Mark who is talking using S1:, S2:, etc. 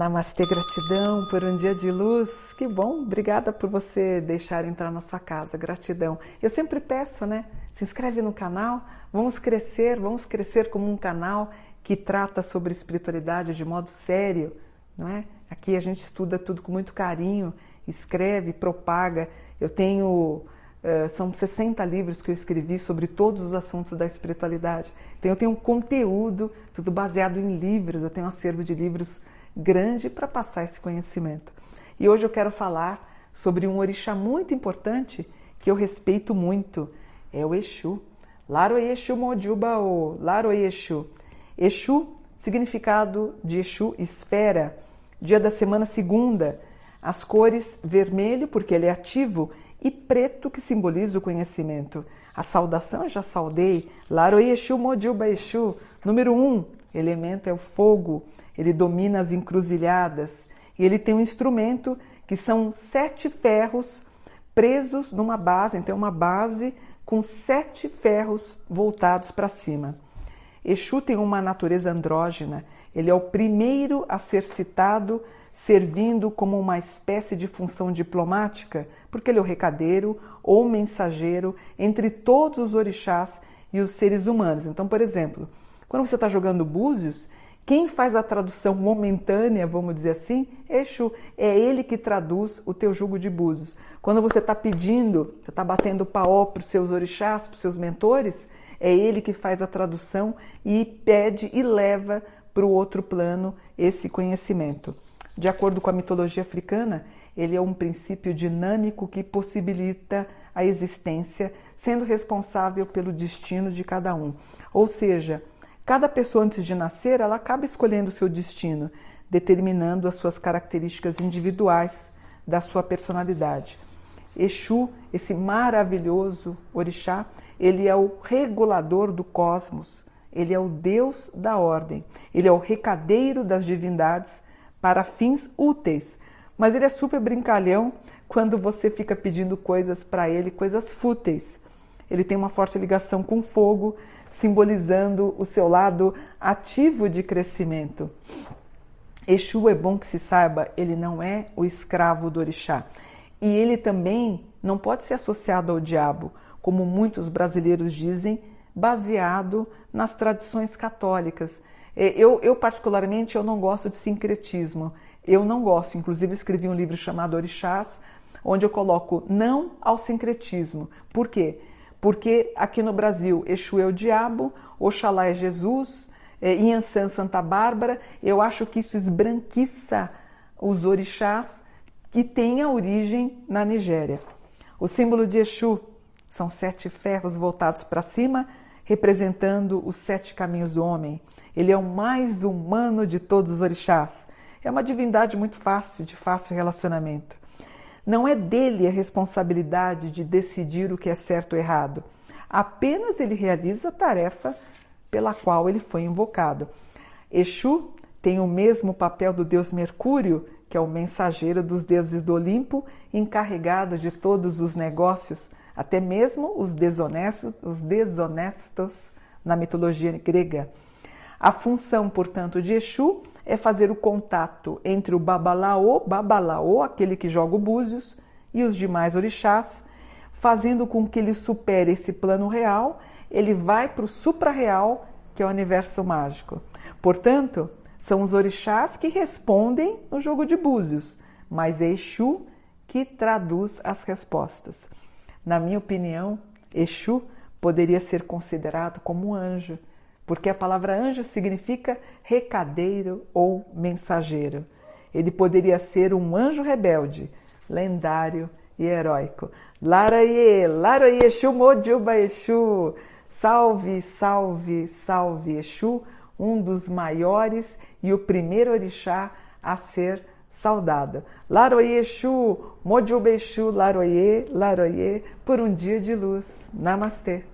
S1: Namastê, gratidão por um dia de luz. Que bom, obrigada por você deixar entrar na sua casa. Gratidão. Eu sempre peço, né? Se inscreve no canal. Vamos crescer, vamos crescer como um canal que trata sobre espiritualidade de modo sério, não é? Aqui a gente estuda tudo com muito carinho, escreve, propaga. Eu tenho Uh, são 60 livros que eu escrevi sobre todos os assuntos da espiritualidade. Então eu tenho conteúdo, tudo baseado em livros, eu tenho um acervo de livros grande para passar esse conhecimento. E hoje eu quero falar sobre um orixá muito importante que eu respeito muito, é o Exu. Laro Exu Mojuba o Laro Exu. Exu, significado de Exu, esfera, dia da semana segunda, as cores vermelho, porque ele é ativo, e preto, que simboliza o conhecimento. A saudação eu já saudei. Laro Exu Mojuba Exu. Número um, elemento é o fogo ele domina as encruzilhadas e ele tem um instrumento que são sete ferros presos numa base, então é uma base com sete ferros voltados para cima. Exu tem uma natureza andrógena, ele é o primeiro a ser citado servindo como uma espécie de função diplomática, porque ele é o recadeiro ou mensageiro entre todos os orixás e os seres humanos. Então, por exemplo, quando você está jogando búzios, quem faz a tradução momentânea, vamos dizer assim, é Exu. É ele que traduz o teu jugo de búzios. Quando você está pedindo, você está batendo paó para os seus orixás, para os seus mentores, é ele que faz a tradução e pede e leva para o outro plano esse conhecimento. De acordo com a mitologia africana, ele é um princípio dinâmico que possibilita a existência, sendo responsável pelo destino de cada um. Ou seja, Cada pessoa antes de nascer, ela acaba escolhendo o seu destino, determinando as suas características individuais da sua personalidade. Exu, esse maravilhoso orixá, ele é o regulador do cosmos, ele é o Deus da ordem, ele é o recadeiro das divindades para fins úteis. Mas ele é super brincalhão quando você fica pedindo coisas para ele, coisas fúteis. Ele tem uma forte ligação com fogo, simbolizando o seu lado ativo de crescimento. Exu é bom que se saiba, ele não é o escravo do orixá. E ele também não pode ser associado ao diabo, como muitos brasileiros dizem, baseado nas tradições católicas. É, eu, eu, particularmente, eu não gosto de sincretismo. Eu não gosto. Inclusive, escrevi um livro chamado Orixás, onde eu coloco não ao sincretismo. Por quê? Porque aqui no Brasil, Exu é o diabo, Oxalá é Jesus, é, Santa Bárbara, eu acho que isso esbranquiça os orixás que têm a origem na Nigéria. O símbolo de Exu são sete ferros voltados para cima, representando os sete caminhos do homem. Ele é o mais humano de todos os orixás. É uma divindade muito fácil, de fácil relacionamento. Não é dele a responsabilidade de decidir o que é certo ou errado. Apenas ele realiza a tarefa pela qual ele foi invocado. Exu tem o mesmo papel do deus Mercúrio, que é o mensageiro dos deuses do Olimpo, encarregado de todos os negócios, até mesmo os desonestos, os desonestos na mitologia grega. A função, portanto, de Exu é fazer o contato entre o babalaô, babalaô, aquele que joga o búzios, e os demais orixás, fazendo com que ele supere esse plano real, ele vai para o supra-real, que é o universo mágico. Portanto, são os orixás que respondem no jogo de búzios, mas é Exu que traduz as respostas. Na minha opinião, Exu poderia ser considerado como um anjo, porque a palavra anjo significa recadeiro ou mensageiro. Ele poderia ser um anjo rebelde, lendário e heróico. Laraie, Laraie, Exu, Mojuba Exu. Salve, salve, salve Exu, um dos maiores e o primeiro orixá a ser saudado. Laroye Exu, Mojuba Exu, Laroye, Laroye, por um dia de luz. Namastê.